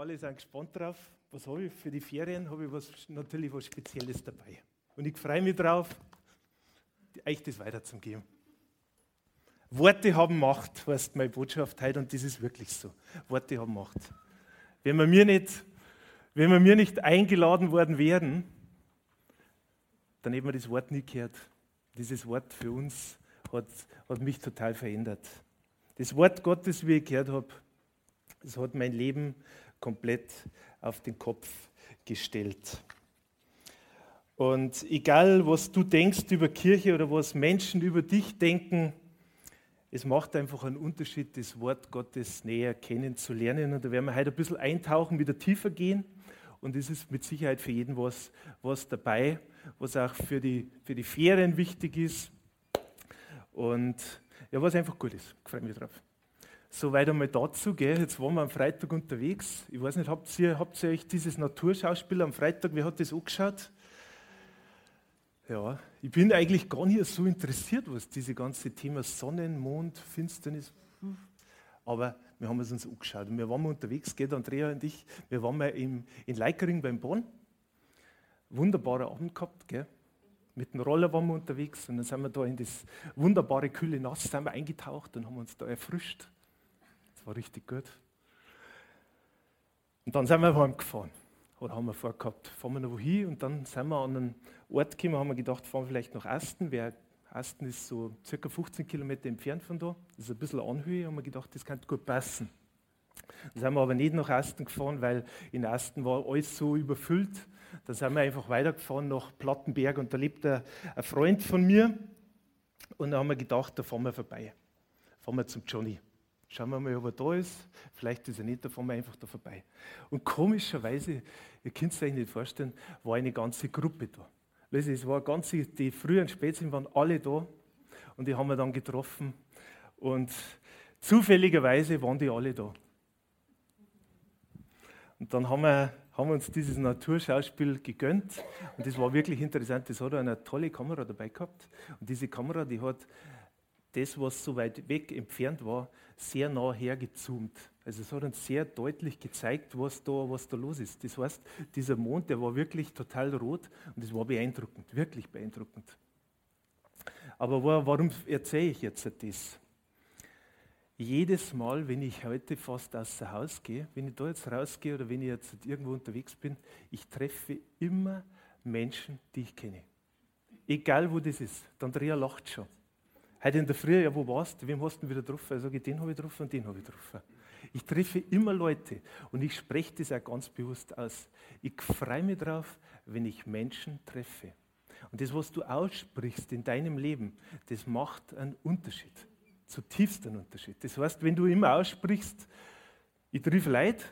Alle sind gespannt drauf. Was habe ich für die Ferien? Habe ich was, natürlich was Spezielles dabei. Und ich freue mich drauf, euch das weiterzugeben. Worte haben Macht, heißt meine Botschaft heute, und das ist wirklich so. Worte haben Macht. Wenn wir mir nicht, wenn wir mir nicht eingeladen worden wären, dann hätten wir das Wort nie gehört. Dieses Wort für uns hat, hat mich total verändert. Das Wort Gottes, wie ich gehört habe, das hat mein Leben komplett auf den Kopf gestellt. Und egal, was du denkst über Kirche oder was Menschen über dich denken, es macht einfach einen Unterschied, das Wort Gottes näher kennenzulernen. Und da werden wir heute ein bisschen eintauchen, wieder tiefer gehen. Und es ist mit Sicherheit für jeden was, was dabei, was auch für die, für die Ferien wichtig ist. Und ja, was einfach gut ist. Ich freue mich drauf. Soweit einmal dazu. Gell. Jetzt waren wir am Freitag unterwegs. Ich weiß nicht, habt ihr, habt ihr euch dieses Naturschauspiel am Freitag, wie hat das angeschaut? Ja, ich bin eigentlich gar nicht so interessiert, was diese ganze Thema Sonnen, Mond, Finsternis. Aber wir haben es uns angeschaut. Und wir waren mal unterwegs, geht Andrea und ich, wir waren mal im, in Leikering beim Bonn. Wunderbarer Abend gehabt, gell? Mit dem Roller waren wir unterwegs und dann sind wir da in das wunderbare kühle Nass sind wir eingetaucht und haben uns da erfrischt. Das war richtig gut. Und dann sind wir heimgefahren. Oder haben wir vorgehabt, fahren wir noch wohin? Und dann sind wir an einen Ort gekommen, haben wir gedacht, fahren wir vielleicht nach Asten. Wer, Asten ist so circa 15 Kilometer entfernt von da. Das ist ein bisschen Anhöhe, haben wir gedacht, das könnte gut passen. Dann sind wir aber nicht nach Asten gefahren, weil in Asten war alles so überfüllt. Dann sind wir einfach weitergefahren nach Plattenberg und da lebt ein, ein Freund von mir. Und dann haben wir gedacht, da fahren wir vorbei. Fahren wir zum Johnny. Schauen wir mal, ob er da ist. Vielleicht ist er nicht, da fahren wir einfach da vorbei. Und komischerweise, ihr könnt es euch nicht vorstellen, war eine ganze Gruppe da. Es war ganze, die frühen Spätsinn waren alle da und die haben wir dann getroffen. Und zufälligerweise waren die alle da. Und dann haben wir, haben wir uns dieses Naturschauspiel gegönnt und das war wirklich interessant. Das hat eine tolle Kamera dabei gehabt. Und diese Kamera, die hat das, was so weit weg entfernt war, sehr nah hergezoomt. Also es hat uns sehr deutlich gezeigt, was da, was da los ist. Das heißt, dieser Mond, der war wirklich total rot und das war beeindruckend, wirklich beeindruckend. Aber warum erzähle ich jetzt das? Jedes Mal, wenn ich heute fast außer Haus gehe, wenn ich da jetzt rausgehe oder wenn ich jetzt irgendwo unterwegs bin, ich treffe immer Menschen, die ich kenne. Egal wo das ist. Der Andrea lacht schon. Heute in der Früh, ja, wo warst du? Wem hast du wieder getroffen? Ich sage, den habe ich getroffen und den habe ich getroffen. Ich treffe immer Leute und ich spreche das auch ganz bewusst aus. Ich freue mich darauf, wenn ich Menschen treffe. Und das, was du aussprichst in deinem Leben, das macht einen Unterschied. Zutiefst einen Unterschied. Das heißt, wenn du immer aussprichst, ich treffe Leid,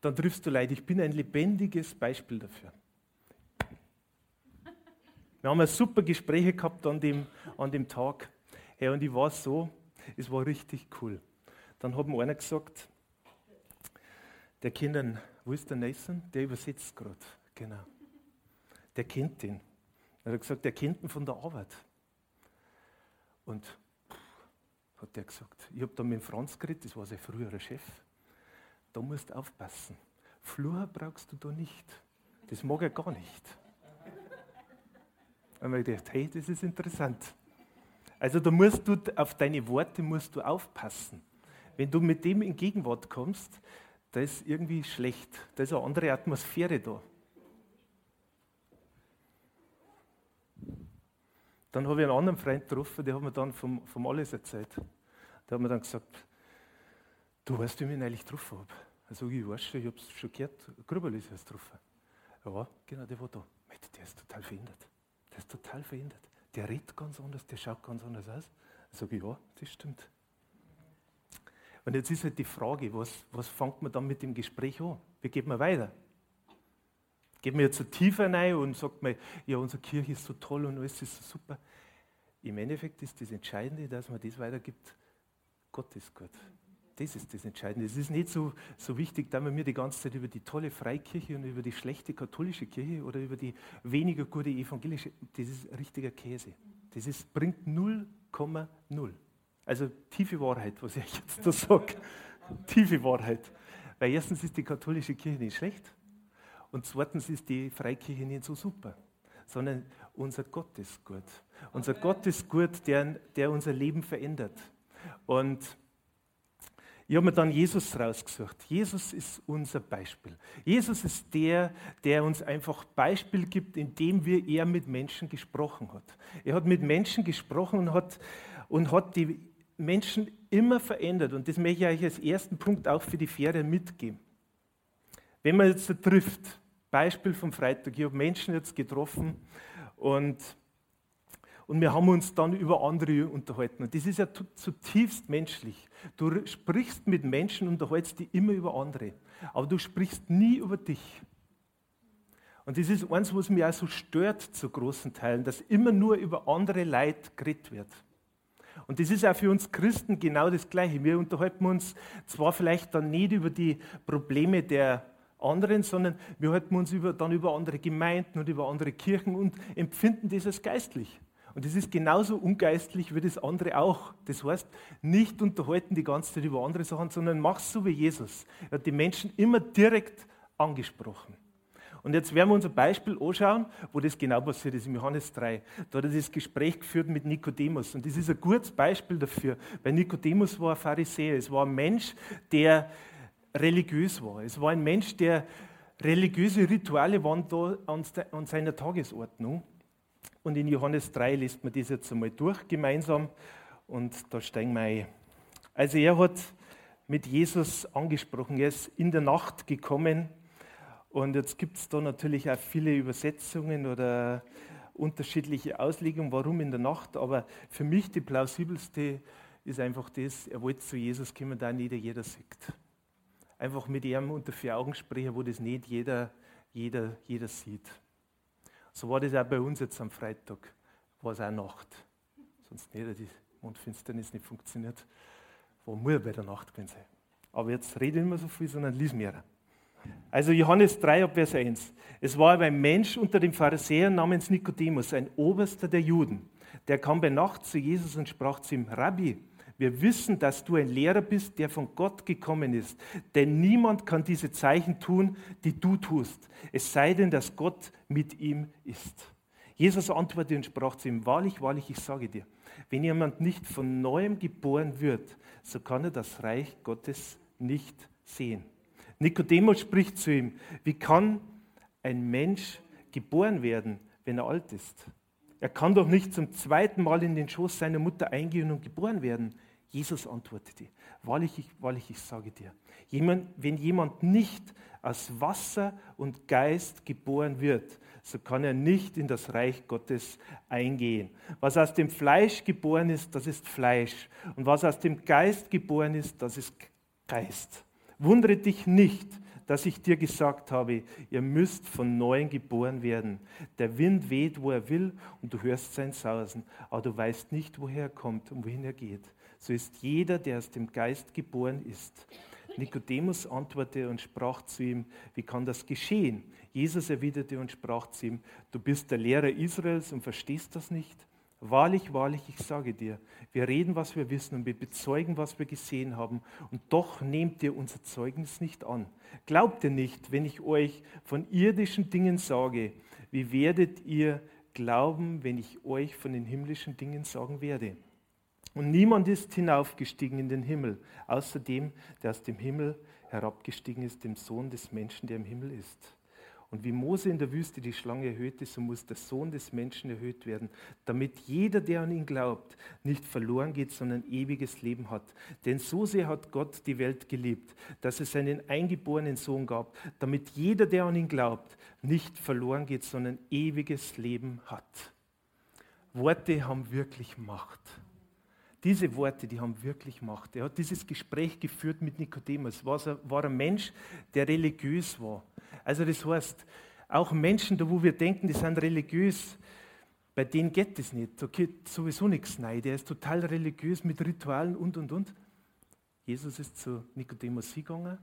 dann triffst du Leid. Ich bin ein lebendiges Beispiel dafür. Wir haben super Gespräche gehabt an dem, an dem Tag. Hey, und ich war so, es war richtig cool. Dann hat mir einer gesagt, der kennt den, wo ist der Nathan? Der übersetzt gerade, genau. Der kennt den. Er hat gesagt, der kennt ihn von der Arbeit. Und pff, hat der gesagt, ich habe da mit Franz geredet, das war sein früherer Chef. Da musst du aufpassen. Flur brauchst du da nicht. Das mag er gar nicht. Habe ich gedacht, hey, das ist interessant. Also da musst du auf deine Worte musst du aufpassen. Wenn du mit dem in Gegenwart kommst, da ist irgendwie schlecht. Da ist eine andere Atmosphäre da. Dann habe ich einen anderen Freund getroffen, der hat mir dann vom, vom Alles erzählt. Der hat mir dann gesagt, du weißt, wie ich mich eigentlich getroffen habe. Also ich weiß schon, ich habe es schon gehört, Grüberl ist erst getroffen. Ja, genau, der war da. Der ist total verändert. Der ist total verändert der redet ganz anders, der schaut ganz anders aus. Ich sage, ja, das stimmt. Und jetzt ist halt die Frage, was, was fängt man dann mit dem Gespräch an? Wie geht man weiter? geht man jetzt so tiefer rein und sagt mir, ja, unsere Kirche ist so toll und alles ist so super. Im Endeffekt ist das Entscheidende, dass man das weitergibt, Gott ist gut. Das ist das Entscheidende. Es ist nicht so, so wichtig, dass wir die ganze Zeit über die tolle Freikirche und über die schlechte katholische Kirche oder über die weniger gute evangelische, das ist richtiger Käse. Das ist, bringt 0,0. Also tiefe Wahrheit, was ich jetzt da sage. tiefe Wahrheit. Weil erstens ist die katholische Kirche nicht schlecht und zweitens ist die Freikirche nicht so super, sondern unser Gott ist gut. Unser Gott ist gut, der, der unser Leben verändert. Und ich habe mir dann Jesus rausgesucht. Jesus ist unser Beispiel. Jesus ist der, der uns einfach Beispiel gibt, indem wir er mit Menschen gesprochen hat. Er hat mit Menschen gesprochen und hat, und hat die Menschen immer verändert. Und das möchte ich euch als ersten Punkt auch für die Ferien mitgeben. Wenn man jetzt so trifft, Beispiel vom Freitag, ich habe Menschen jetzt getroffen und und wir haben uns dann über andere unterhalten. Und das ist ja zutiefst menschlich. Du sprichst mit Menschen und unterhältst dich immer über andere. Aber du sprichst nie über dich. Und das ist eins, was mich auch so stört zu großen Teilen, dass immer nur über andere Leid geredet wird. Und das ist auch für uns Christen genau das Gleiche. Wir unterhalten uns zwar vielleicht dann nicht über die Probleme der anderen, sondern wir halten uns über, dann über andere Gemeinden und über andere Kirchen und empfinden das als geistlich. Und das ist genauso ungeistlich wie das andere auch. Das heißt, nicht unterhalten die ganze Zeit über andere Sachen, sondern mach so wie Jesus. Er hat die Menschen immer direkt angesprochen. Und jetzt werden wir uns ein Beispiel anschauen, wo das genau passiert ist, im Johannes 3. Da hat er das Gespräch geführt mit Nikodemus. Und das ist ein gutes Beispiel dafür, weil Nikodemus war ein Pharisäer. Es war ein Mensch, der religiös war. Es war ein Mensch, der religiöse Rituale waren da an seiner Tagesordnung. Und in Johannes 3 liest man das jetzt einmal durch gemeinsam und da steigen wir ein. Also er hat mit Jesus angesprochen, er ist in der Nacht gekommen und jetzt gibt es da natürlich auch viele Übersetzungen oder unterschiedliche Auslegungen, warum in der Nacht, aber für mich die plausibelste ist einfach das, er wollte zu Jesus kommen, da nicht jeder sieht. Einfach mit ihm unter vier Augen sprechen, wo das nicht jeder, jeder, jeder sieht. So war das auch bei uns jetzt am Freitag. War es auch Nacht. Sonst nicht, die Mondfinsternis nicht funktioniert. War nur bei der Nacht gewesen sein. Aber jetzt rede ich nicht mehr so viel, sondern lies mehr. Also Johannes 3, Vers 1. Es war aber ein Mensch unter den Pharisäern namens Nikodemus, ein Oberster der Juden. Der kam bei Nacht zu Jesus und sprach zu ihm, Rabbi, wir wissen, dass du ein Lehrer bist, der von Gott gekommen ist. Denn niemand kann diese Zeichen tun, die du tust, es sei denn, dass Gott mit ihm ist. Jesus antwortete und sprach zu ihm, wahrlich, wahrlich, ich sage dir, wenn jemand nicht von neuem geboren wird, so kann er das Reich Gottes nicht sehen. Nikodemus spricht zu ihm, wie kann ein Mensch geboren werden, wenn er alt ist? Er kann doch nicht zum zweiten Mal in den Schoß seiner Mutter eingehen und geboren werden. Jesus antwortete, wahrlich, ich, wahrlich, ich sage dir, jemand, wenn jemand nicht aus Wasser und Geist geboren wird, so kann er nicht in das Reich Gottes eingehen. Was aus dem Fleisch geboren ist, das ist Fleisch. Und was aus dem Geist geboren ist, das ist Geist. Wundere dich nicht, dass ich dir gesagt habe, ihr müsst von neuem geboren werden. Der Wind weht, wo er will, und du hörst sein Sausen, aber du weißt nicht, woher er kommt und wohin er geht. So ist jeder, der aus dem Geist geboren ist. Nikodemus antwortete und sprach zu ihm, wie kann das geschehen? Jesus erwiderte und sprach zu ihm, du bist der Lehrer Israels und verstehst das nicht? Wahrlich, wahrlich, ich sage dir, wir reden, was wir wissen und wir bezeugen, was wir gesehen haben, und doch nehmt ihr unser Zeugnis nicht an. Glaubt ihr nicht, wenn ich euch von irdischen Dingen sage, wie werdet ihr glauben, wenn ich euch von den himmlischen Dingen sagen werde? Und niemand ist hinaufgestiegen in den Himmel, außer dem, der aus dem Himmel herabgestiegen ist, dem Sohn des Menschen, der im Himmel ist. Und wie Mose in der Wüste die Schlange erhöhte, so muss der Sohn des Menschen erhöht werden, damit jeder, der an ihn glaubt, nicht verloren geht, sondern ewiges Leben hat. Denn so sehr hat Gott die Welt geliebt, dass es seinen eingeborenen Sohn gab, damit jeder, der an ihn glaubt, nicht verloren geht, sondern ewiges Leben hat. Worte haben wirklich Macht. Diese Worte, die haben wirklich Macht. Er hat dieses Gespräch geführt mit Nikodemus. War, war ein Mensch, der religiös war. Also das heißt, Auch Menschen, da wo wir denken, die sind religiös, bei denen geht das nicht. Da geht sowieso nichts rein. Der ist total religiös mit Ritualen und, und, und. Jesus ist zu Nikodemus gegangen.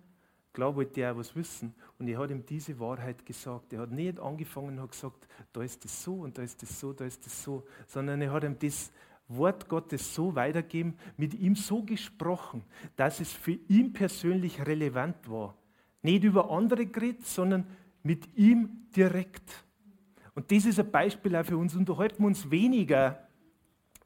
Klar wollte er auch was wissen. Und er hat ihm diese Wahrheit gesagt. Er hat nicht angefangen und hat gesagt, da ist das so und da ist das so, da ist das so. Sondern er hat ihm das Wort Gottes so weitergegeben, mit ihm so gesprochen, dass es für ihn persönlich relevant war. Nicht über andere geredet, sondern mit ihm direkt. Und das ist ein Beispiel auch für uns. Unterhalten wir uns weniger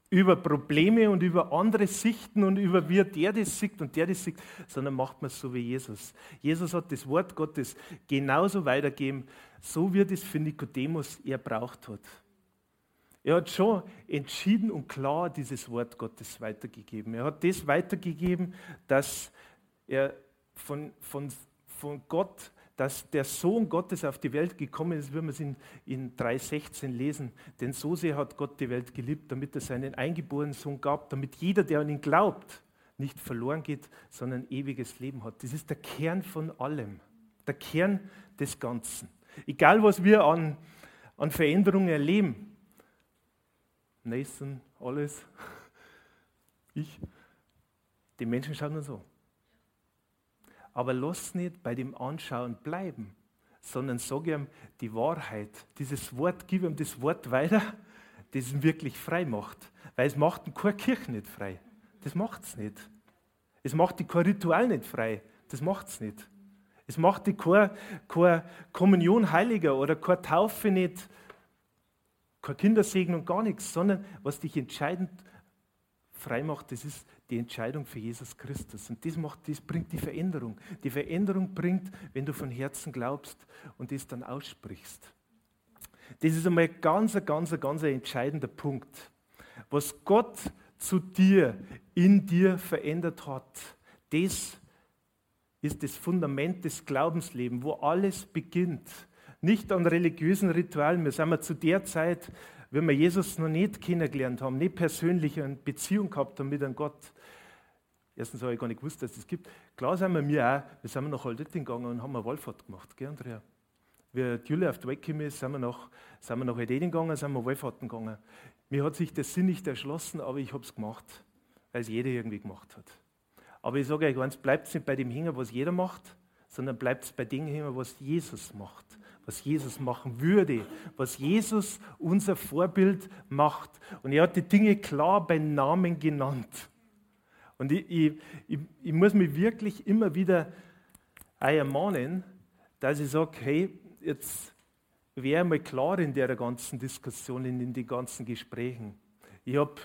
über Probleme und über andere Sichten und über wie der das sieht und der das sieht, sondern macht man es so wie Jesus. Jesus hat das Wort Gottes genauso weitergegeben, so wie das für Nikodemus er braucht hat. Er hat schon entschieden und klar dieses Wort Gottes weitergegeben. Er hat das weitergegeben, dass er von, von, von Gott dass der Sohn Gottes auf die Welt gekommen ist, wie wir es in, in 3,16 lesen. Denn so sehr hat Gott die Welt geliebt, damit er seinen eingeborenen Sohn gab, damit jeder, der an ihn glaubt, nicht verloren geht, sondern ewiges Leben hat. Das ist der Kern von allem, der Kern des Ganzen. Egal, was wir an, an Veränderungen erleben, Nathan, alles, ich, die Menschen schauen uns so. Aber lass nicht bei dem Anschauen bleiben, sondern sag ihm die Wahrheit. Dieses Wort, gib ihm das Wort weiter, das ihn wirklich frei macht. Weil es macht keine Kirche nicht frei. Das macht es nicht. Es macht die kein Ritual nicht frei. Das macht es nicht. Es macht die keine, keine Kommunion Heiliger oder keine Taufe nicht, kein Kindersegen und gar nichts, sondern was dich entscheidend frei macht, das ist die Entscheidung für Jesus Christus. Und das, macht, das bringt die Veränderung. Die Veränderung bringt, wenn du von Herzen glaubst und das dann aussprichst. Das ist einmal ganz, ganz, ganz ein entscheidender Punkt. Was Gott zu dir, in dir verändert hat, das ist das Fundament des Glaubenslebens, wo alles beginnt. Nicht an religiösen Ritualen. Wir sind zu der Zeit, wenn wir Jesus noch nicht kennengelernt haben, nicht persönlich eine Beziehung gehabt haben mit einem Gott, erstens habe ich gar nicht gewusst, dass es das gibt. Klar sind wir mir auch, wir sind nach Haldetting gegangen und haben eine Wallfahrt gemacht, gell, Andrea? Wie Julia auf die Welt gekommen ist, sind wir nach, sind wir nach Haldetting gegangen, sind wir Wallfahrten gegangen. Mir hat sich der Sinn nicht erschlossen, aber ich habe es gemacht, weil es jeder irgendwie gemacht hat. Aber ich sage euch eins, bleibt nicht bei dem hängen, was jeder macht, sondern bleibt bei dem hängen, was Jesus macht was Jesus machen würde, was Jesus unser Vorbild macht. Und er hat die Dinge klar bei Namen genannt. Und ich, ich, ich, ich muss mich wirklich immer wieder ermahnen, dass ich sage, hey, jetzt wäre mal klar in der ganzen Diskussion, in den ganzen Gesprächen. Ich habe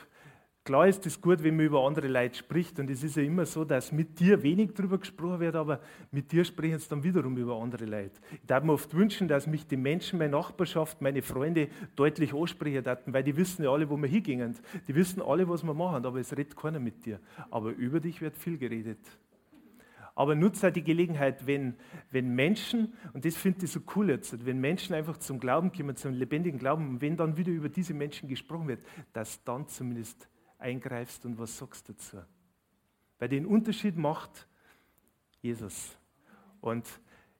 Klar ist es gut, wenn man über andere Leute spricht. Und es ist ja immer so, dass mit dir wenig darüber gesprochen wird, aber mit dir sprechen es dann wiederum über andere Leute. Ich darf mir oft wünschen, dass mich die Menschen, meine Nachbarschaft, meine Freunde deutlich ansprechen hatten, weil die wissen ja alle, wo wir hingehen. Die wissen alle, was wir machen, aber es redet keiner mit dir. Aber über dich wird viel geredet. Aber nutze halt die Gelegenheit, wenn, wenn Menschen, und das finde ich so cool jetzt, wenn Menschen einfach zum Glauben kommen, zum lebendigen Glauben, wenn dann wieder über diese Menschen gesprochen wird, dass dann zumindest eingreifst und was sagst dazu. Weil den Unterschied macht Jesus. Und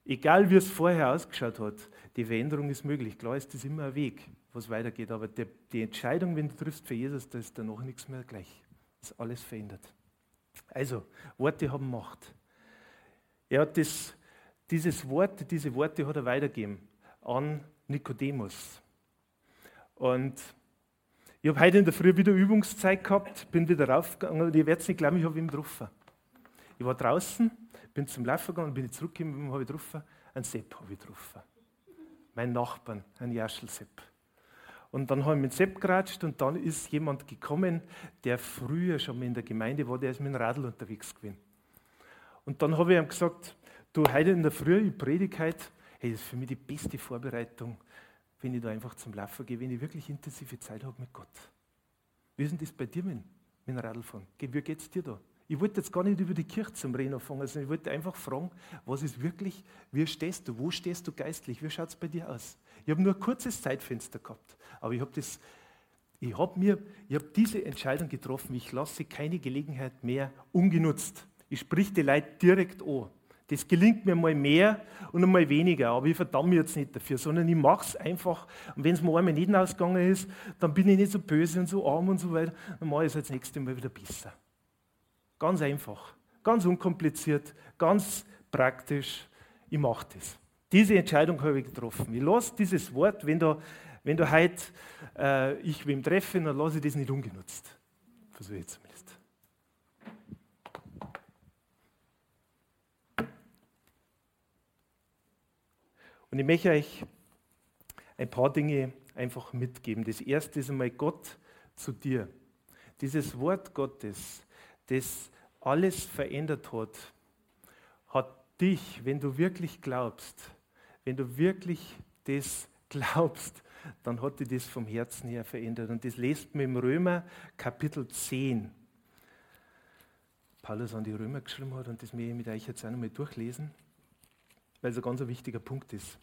egal wie es vorher ausgeschaut hat, die Veränderung ist möglich. Klar ist das immer ein Weg, was weitergeht. Aber der, die Entscheidung, wenn du triffst für Jesus, da ist danach nichts mehr gleich. Das ist alles verändert. Also, Worte haben Macht. Er hat das, dieses Wort, diese Worte hat er weitergegeben an Nikodemus. Und ich habe heute in der Früh wieder Übungszeit gehabt, bin wieder raufgegangen und ihr werdet nicht glauben, ich habe ihn getroffen. Ich war draußen, bin zum Laufen gegangen, bin ich zurückgekommen, wem habe ich getroffen? Ein Sepp habe ich getroffen. Mein Nachbarn, ein Jaschel-Sepp. Und dann habe ich mit Sepp geratscht und dann ist jemand gekommen, der früher schon mal in der Gemeinde war, der ist mit dem Radl unterwegs gewesen. Und dann habe ich ihm gesagt, du, heute in der Früh, ich predige heute, hey, das ist für mich die beste Vorbereitung wenn ich da einfach zum Laufen gehe, wenn ich wirklich intensive Zeit habe mit Gott. Wie ist denn das bei dir mit, mit Radlfahren? Wie geht es dir da? Ich wollte jetzt gar nicht über die Kirche zum Reden anfangen, sondern ich wollte einfach fragen, was ist wirklich, wie stehst du, wo stehst du geistlich, wie schaut es bei dir aus? Ich habe nur ein kurzes Zeitfenster gehabt, aber ich habe das, ich ich habe diese Entscheidung getroffen, ich lasse keine Gelegenheit mehr ungenutzt. Ich sprich die Leute direkt an. Das gelingt mir mal mehr und einmal weniger, aber ich verdamme mich jetzt nicht dafür, sondern ich mache es einfach. Und wenn es mir einmal nicht ausgegangen ist, dann bin ich nicht so böse und so arm und so weiter, dann mache ich es das nächste Mal wieder besser. Ganz einfach, ganz unkompliziert, ganz praktisch. Ich mache das. Diese Entscheidung habe ich getroffen. Ich lasse dieses Wort, wenn du, wenn du heute äh, ich wem treffe, dann lasse ich das nicht ungenutzt. Versuche ich zumindest. Und ich möchte euch ein paar Dinge einfach mitgeben. Das erste ist einmal Gott zu dir. Dieses Wort Gottes, das alles verändert hat, hat dich, wenn du wirklich glaubst, wenn du wirklich das glaubst, dann hat dich das vom Herzen her verändert. Und das lest man im Römer Kapitel 10. Paulus an die Römer geschrieben hat und das möchte ich mit euch jetzt auch nochmal durchlesen weil es ein ganz wichtiger Punkt ist.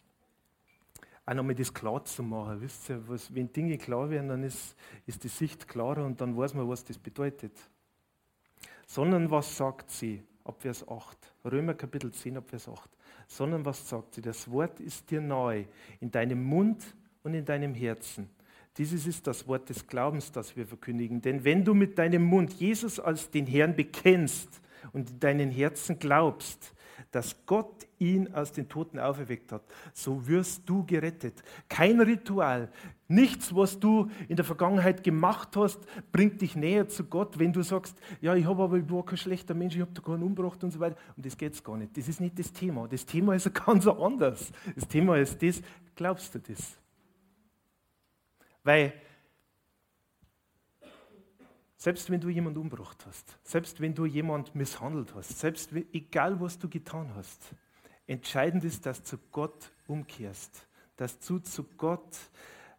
Auch nochmal das klar zu machen. Wisst ihr, was, wenn Dinge klar werden, dann ist, ist die Sicht klarer und dann weiß man, was das bedeutet. Sondern was sagt sie? Ab Vers 8. Römer Kapitel 10, ab Vers 8. Sondern was sagt sie? Das Wort ist dir neu, in deinem Mund und in deinem Herzen. Dieses ist das Wort des Glaubens, das wir verkündigen. Denn wenn du mit deinem Mund Jesus als den Herrn bekennst und in deinem Herzen glaubst, dass Gott ihn aus den Toten auferweckt hat, so wirst du gerettet. Kein Ritual, nichts, was du in der Vergangenheit gemacht hast, bringt dich näher zu Gott, wenn du sagst, ja, ich habe aber ich war kein schlechter Mensch, ich habe da keinen umgebracht und so weiter. Und das geht gar nicht. Das ist nicht das Thema. Das Thema ist ganz anders. Das Thema ist das, glaubst du das? Weil selbst wenn du jemanden umgebracht hast, selbst wenn du jemanden misshandelt hast, selbst wenn, egal was du getan hast, entscheidend ist, dass du zu Gott umkehrst, dass du zu Gott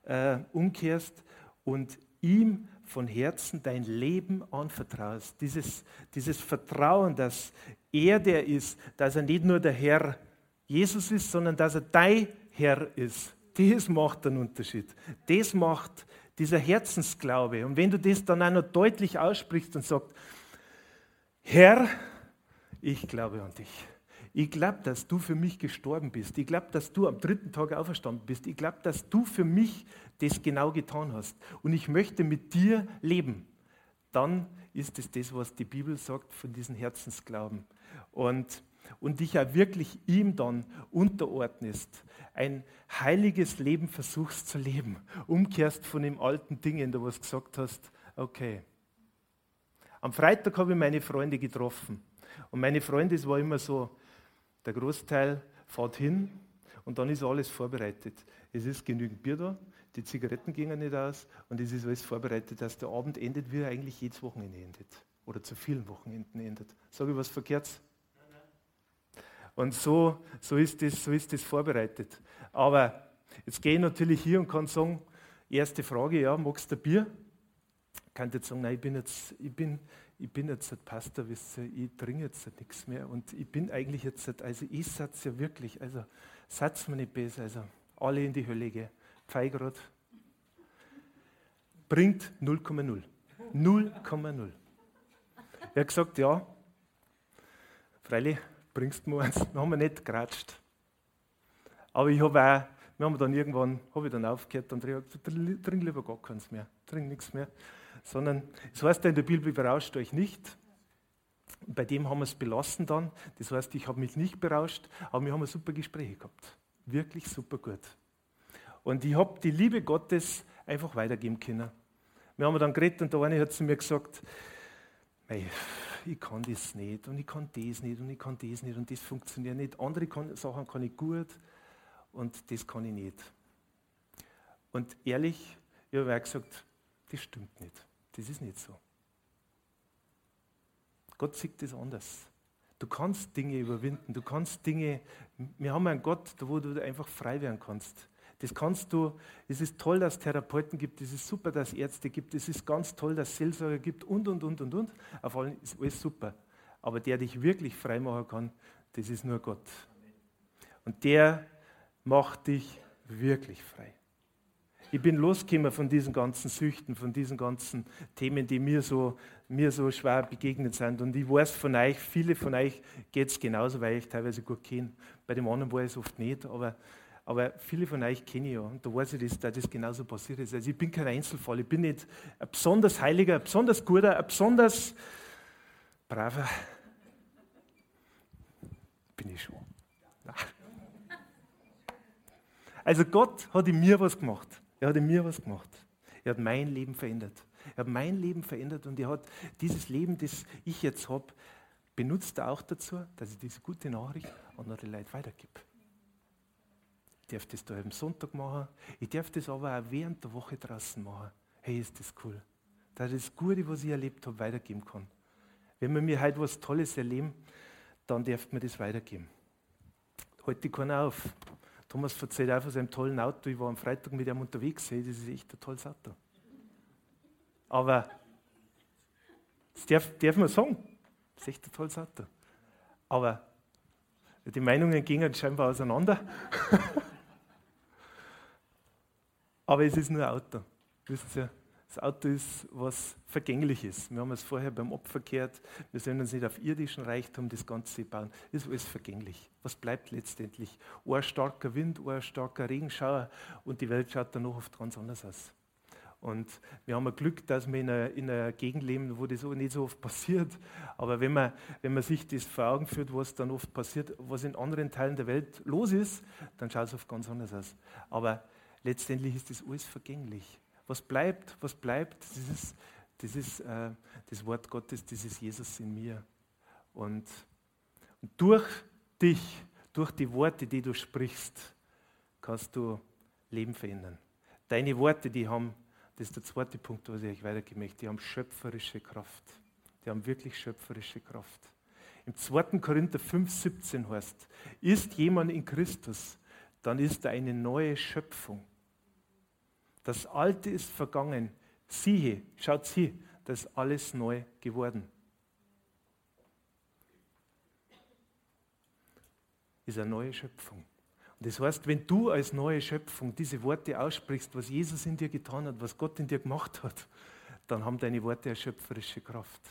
äh, umkehrst und ihm von Herzen dein Leben anvertraust. Dieses, dieses Vertrauen, dass er der ist, dass er nicht nur der Herr Jesus ist, sondern dass er dein Herr ist. Das macht einen Unterschied. Das macht dieser Herzensglaube. Und wenn du das dann auch noch deutlich aussprichst und sagst, Herr, ich glaube an dich. Ich glaube, dass du für mich gestorben bist. Ich glaube, dass du am dritten Tag auferstanden bist. Ich glaube, dass du für mich das genau getan hast. Und ich möchte mit dir leben. Dann ist es das, was die Bibel sagt von diesem Herzensglauben. Und und dich ja wirklich ihm dann unterordnest, ein heiliges Leben versuchst zu leben, umkehrst von den alten Dingen, da was gesagt hast, okay. Am Freitag habe ich meine Freunde getroffen und meine Freunde, es war immer so, der Großteil fährt hin und dann ist alles vorbereitet. Es ist genügend Bier da, die Zigaretten gingen nicht aus und es ist alles vorbereitet, dass der Abend endet, wie er eigentlich jedes Wochenende endet oder zu vielen Wochenenden endet. Sage ich was verkehrt? Und so, so, ist das, so ist das vorbereitet. Aber jetzt gehe ich natürlich hier und kann sagen, erste Frage, ja, magst du Bier? Ich kann jetzt sagen, nein, ich bin jetzt, ich bin, ich bin jetzt ein Pastor, wisst ihr, ich trinke jetzt nichts mehr. Und ich bin eigentlich jetzt, also ich satz ja wirklich, also satz mir nicht besser, also alle in die Hölle gehen. Pfeigrad bringt 0,0. 0,0. Er hat gesagt, ja, freilich, bringst du mir eins. Dann haben wir nicht geratscht. Aber ich habe auch, wir haben dann irgendwann, habe ich dann aufgehört und gesagt, trink lieber gar keins mehr, trink nichts mehr. Sondern, es heißt ja in der Bibel, berauscht euch nicht. Bei dem haben wir es belassen dann. Das heißt, ich habe mich nicht berauscht, aber wir haben super Gespräche gehabt. Wirklich super gut. Und ich habe die Liebe Gottes einfach weitergeben können. Wir haben dann geredet und der eine hat zu mir gesagt, ich kann das nicht und ich kann das nicht und ich kann das nicht und das funktioniert nicht. Andere kann, Sachen kann ich gut und das kann ich nicht. Und ehrlich, ich habe gesagt, das stimmt nicht. Das ist nicht so. Gott sieht das anders. Du kannst Dinge überwinden, du kannst Dinge, wir haben einen Gott, wo du einfach frei werden kannst. Das kannst du, es ist toll, dass es Therapeuten gibt, es ist super, dass es Ärzte gibt, es ist ganz toll, dass es Seelsorger gibt und, und, und, und, und. Auf allen ist alles super. Aber der dich wirklich frei machen kann, das ist nur Gott. Und der macht dich wirklich frei. ich bin losgekommen von diesen ganzen Süchten, von diesen ganzen Themen, die mir so, mir so schwer begegnet sind. Und ich weiß von euch, viele von euch geht es genauso, weil ich teilweise gut kenne. Bei dem anderen ich es oft nicht, aber, aber viele von euch kenne ich ja. Und da weiß ich, dass, das genauso passiert ist. Also ich bin kein Einzelfall. Ich bin nicht ein besonders heiliger, ein besonders guter, ein besonders braver. Bin ich schon. Also Gott hat in mir was gemacht. Er hat in mir was gemacht. Er hat mein Leben verändert. Er hat mein Leben verändert und er hat dieses Leben, das ich jetzt habe, benutzt auch dazu, dass ich diese gute Nachricht an andere Leute weitergebe. Ich darf das da am Sonntag machen, ich darf das aber auch während der Woche draußen machen. Hey, ist das cool. Dass ich das Gute, was ich erlebt habe, weitergeben kann. Wenn wir mir heute was Tolles erleben, dann darf man das weitergeben. Heute kann auf. Thomas erzählt auch von seinem tollen Auto. Ich war am Freitag mit ihm unterwegs. Hey, das ist echt ein tolles Auto. Aber das darf, darf man sagen. Das ist echt ein tolles Auto. Aber die Meinungen gingen scheinbar auseinander. Aber es ist nur ein Auto. Wissen Sie, das Auto ist was Vergängliches. Wir haben es vorher beim Opfer gehört. Wir sollen uns nicht auf irdischen Reichtum das Ganze bauen. Das ist alles vergänglich. Was bleibt letztendlich? Ein starker Wind, ein starker Regenschauer und die Welt schaut dann noch oft ganz anders aus. Und wir haben ein Glück, dass wir in einer, in einer Gegend leben, wo das nicht so oft passiert. Aber wenn man, wenn man sich das vor Augen führt, was dann oft passiert, was in anderen Teilen der Welt los ist, dann schaut es oft ganz anders aus. Aber letztendlich ist das alles vergänglich. Was bleibt? Was bleibt? Das ist, das, ist äh, das Wort Gottes, das ist Jesus in mir. Und, und durch dich, durch die Worte, die du sprichst, kannst du Leben verändern. Deine Worte, die haben, das ist der zweite Punkt, was ich euch weitergeben möchte, die haben schöpferische Kraft. Die haben wirklich schöpferische Kraft. Im 2. Korinther 5, 17 heißt, ist jemand in Christus, dann ist er eine neue Schöpfung. Das Alte ist vergangen. Siehe, schaut sie, das ist alles neu geworden. Ist eine neue Schöpfung. Und das heißt, wenn du als neue Schöpfung diese Worte aussprichst, was Jesus in dir getan hat, was Gott in dir gemacht hat, dann haben deine Worte eine schöpferische Kraft.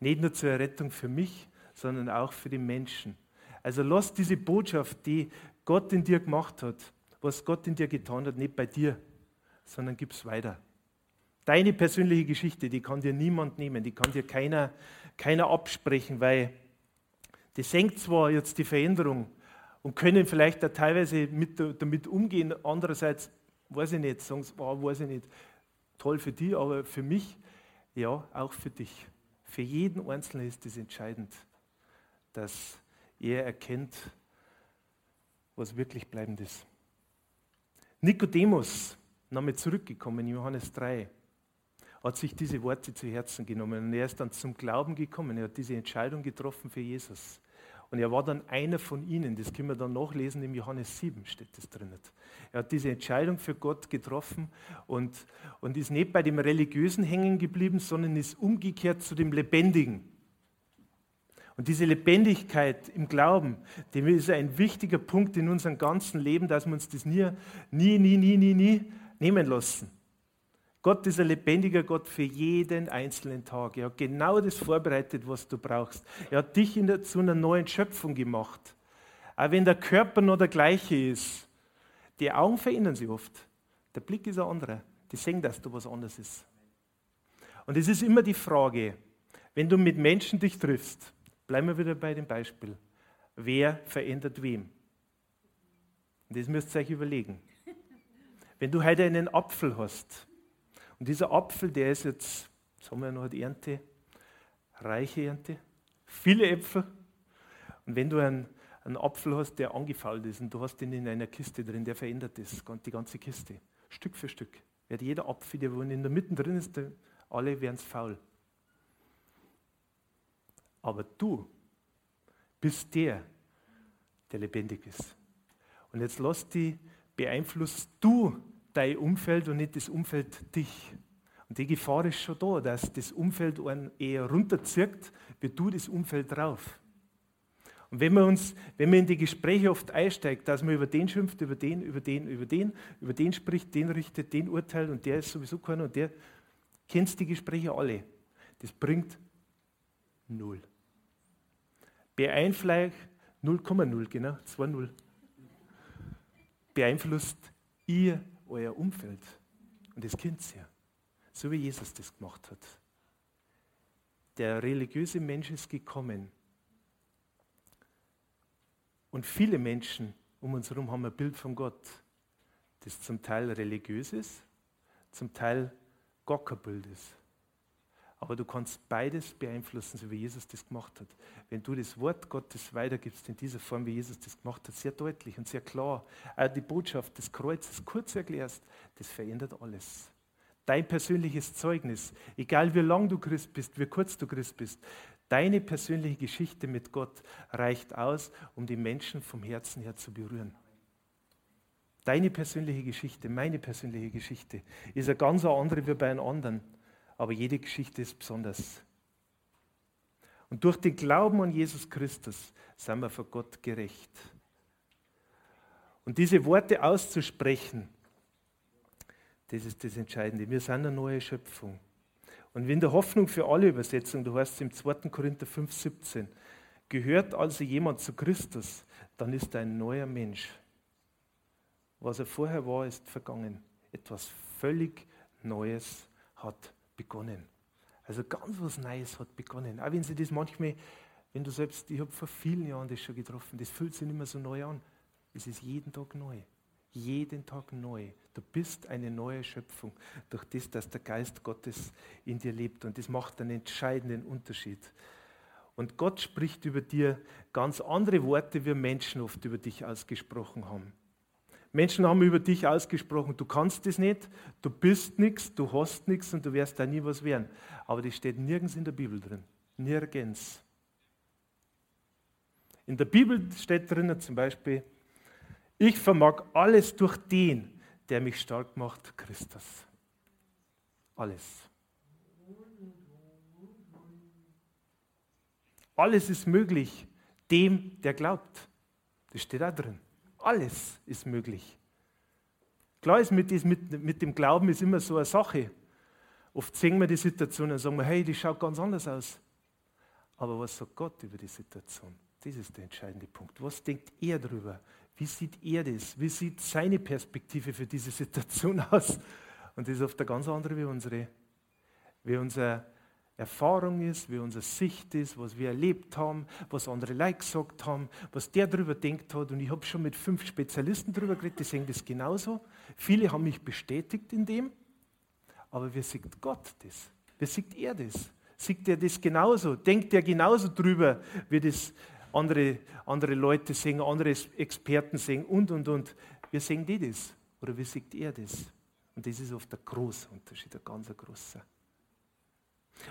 Nicht nur zur Errettung für mich, sondern auch für die Menschen. Also lass diese Botschaft, die Gott in dir gemacht hat, was Gott in dir getan hat, nicht bei dir, sondern gib es weiter. Deine persönliche Geschichte, die kann dir niemand nehmen, die kann dir keiner, keiner absprechen, weil die senkt zwar jetzt die Veränderung und können vielleicht auch teilweise mit, damit umgehen, andererseits, weiß ich nicht, sagen sie, oh, weiß ich nicht, toll für die, aber für mich, ja, auch für dich. Für jeden Einzelnen ist es entscheidend, dass er erkennt, was wirklich bleibend ist. Nikodemus, nochmal zurückgekommen in Johannes 3, hat sich diese Worte zu Herzen genommen und er ist dann zum Glauben gekommen. Er hat diese Entscheidung getroffen für Jesus. Und er war dann einer von ihnen, das können wir dann nachlesen, im Johannes 7 steht das drin. Er hat diese Entscheidung für Gott getroffen und, und ist nicht bei dem Religiösen hängen geblieben, sondern ist umgekehrt zu dem Lebendigen. Und diese Lebendigkeit im Glauben, dem ist ein wichtiger Punkt in unserem ganzen Leben, dass wir uns das nie, nie, nie, nie, nie, nie nehmen lassen. Gott ist ein lebendiger Gott für jeden einzelnen Tag. Er hat genau das vorbereitet, was du brauchst. Er hat dich der, zu einer neuen Schöpfung gemacht. Auch wenn der Körper noch der gleiche ist. Die Augen verändern sich oft. Der Blick ist ein anderer. Die sehen, dass du was anderes ist. Und es ist immer die Frage, wenn du mit Menschen dich triffst, bleiben wir wieder bei dem Beispiel. Wer verändert wem? Und das müsst ihr euch überlegen. Wenn du heute einen Apfel hast, und dieser Apfel, der ist jetzt, sagen wir noch, die Ernte, reiche Ernte, viele Äpfel. Und wenn du einen, einen Apfel hast, der angefault ist und du hast ihn in einer Kiste drin, der verändert das, die ganze Kiste, Stück für Stück. Wird jeder Apfel, der in der Mitte drin ist, alle werden es faul. Aber du bist der, der lebendig ist. Und jetzt lass die beeinflusst du dein Umfeld und nicht das Umfeld dich. Und die Gefahr ist schon da, dass das Umfeld einen eher runterzieht, wie du das Umfeld drauf. Und wenn man, uns, wenn man in die Gespräche oft einsteigt, dass man über den schimpft, über den, über den, über den, über den spricht, den richtet, den urteilt und der ist sowieso keiner und der, kennst die Gespräche alle. Das bringt null. Beeinflusst 0,0, genau, 2,0. Beeinflusst ihr euer Umfeld. Und das kennt ihr. So wie Jesus das gemacht hat. Der religiöse Mensch ist gekommen. Und viele Menschen um uns herum haben ein Bild von Gott, das zum Teil religiös ist, zum Teil gar kein Bild ist. Aber du kannst beides beeinflussen, so wie Jesus das gemacht hat. Wenn du das Wort Gottes weitergibst in dieser Form, wie Jesus das gemacht hat, sehr deutlich und sehr klar, auch die Botschaft des Kreuzes kurz erklärst, das verändert alles. Dein persönliches Zeugnis, egal wie lang du Christ bist, wie kurz du Christ bist, deine persönliche Geschichte mit Gott reicht aus, um die Menschen vom Herzen her zu berühren. Deine persönliche Geschichte, meine persönliche Geschichte ist eine ganz andere wie bei einem anderen aber jede Geschichte ist besonders. Und durch den Glauben an Jesus Christus sind wir vor Gott gerecht. Und diese Worte auszusprechen, das ist das Entscheidende. Wir sind eine neue Schöpfung. Und wenn der Hoffnung für alle Übersetzung, du hast im 2. Korinther 5, 17, gehört also jemand zu Christus, dann ist er ein neuer Mensch. Was er vorher war, ist vergangen. Etwas völlig Neues hat begonnen. Also ganz was Neues hat begonnen. Auch wenn sie das manchmal, wenn du selbst, ich habe vor vielen Jahren das schon getroffen, das fühlt sich nicht mehr so neu an. Es ist jeden Tag neu. Jeden Tag neu. Du bist eine neue Schöpfung durch das, dass der Geist Gottes in dir lebt. Und das macht einen entscheidenden Unterschied. Und Gott spricht über dir ganz andere Worte, wie Menschen oft über dich ausgesprochen haben. Menschen haben über dich ausgesprochen, du kannst es nicht, du bist nichts, du hast nichts und du wirst da nie was werden. Aber das steht nirgends in der Bibel drin. Nirgends. In der Bibel steht drin zum Beispiel, ich vermag alles durch den, der mich stark macht, Christus. Alles. Alles ist möglich dem, der glaubt. Das steht da drin. Alles ist möglich. Klar ist, mit, mit, dem Glauben ist immer so eine Sache. Oft sehen wir die Situation und sagen wir, hey, die schaut ganz anders aus. Aber was sagt Gott über die Situation? Das ist der entscheidende Punkt. Was denkt er darüber? Wie sieht er das? Wie sieht seine Perspektive für diese Situation aus? Und das ist oft eine ganz andere wie unsere. Wie unser Erfahrung ist, wie unsere Sicht ist, was wir erlebt haben, was andere Leute gesagt haben, was der darüber denkt hat. Und ich habe schon mit fünf Spezialisten darüber geredet, die sehen das genauso. Viele haben mich bestätigt in dem, aber wie sieht Gott das? Wie sieht er das? Sieht er das genauso? Denkt er genauso drüber, wie das andere, andere Leute sehen, andere Experten sehen und, und, und. Wie sehen die das? Oder wie sieht er das? Und das ist oft der große Unterschied, der ganz große.